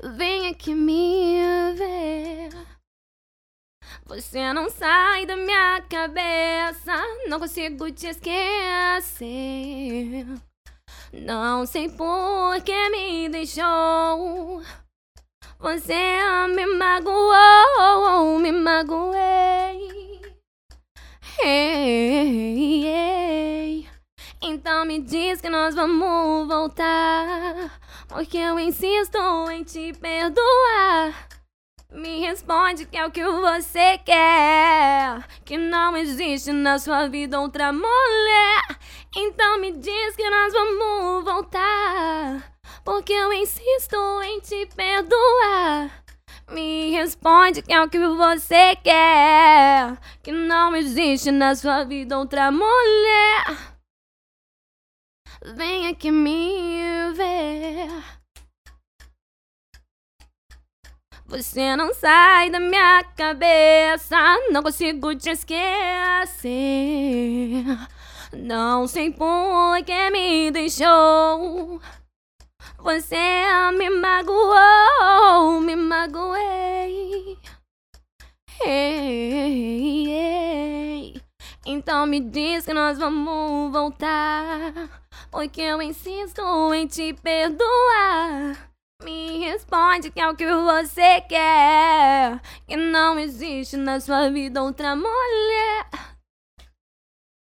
Vem aqui me ver. Você não sai da minha cabeça, não consigo te esquecer. Não sei por que me deixou. Você me magoou, Então me diz que nós vamos voltar. Porque eu insisto em te perdoar. Me responde que é o que você quer. Que não existe na sua vida outra mulher. Então me diz que nós vamos voltar. Porque eu insisto em te perdoar. Me responde que é o que você quer. Que não existe na sua vida outra mulher. Vem aqui me ver. Você não sai da minha cabeça, não consigo te esquecer. Não sei por que me deixou. Você me magoou, me magoei. Hey, hey. Então me diz que nós vamos voltar. Porque eu insisto em te perdoar. Me responde que é o que você quer. Que não existe na sua vida outra mulher.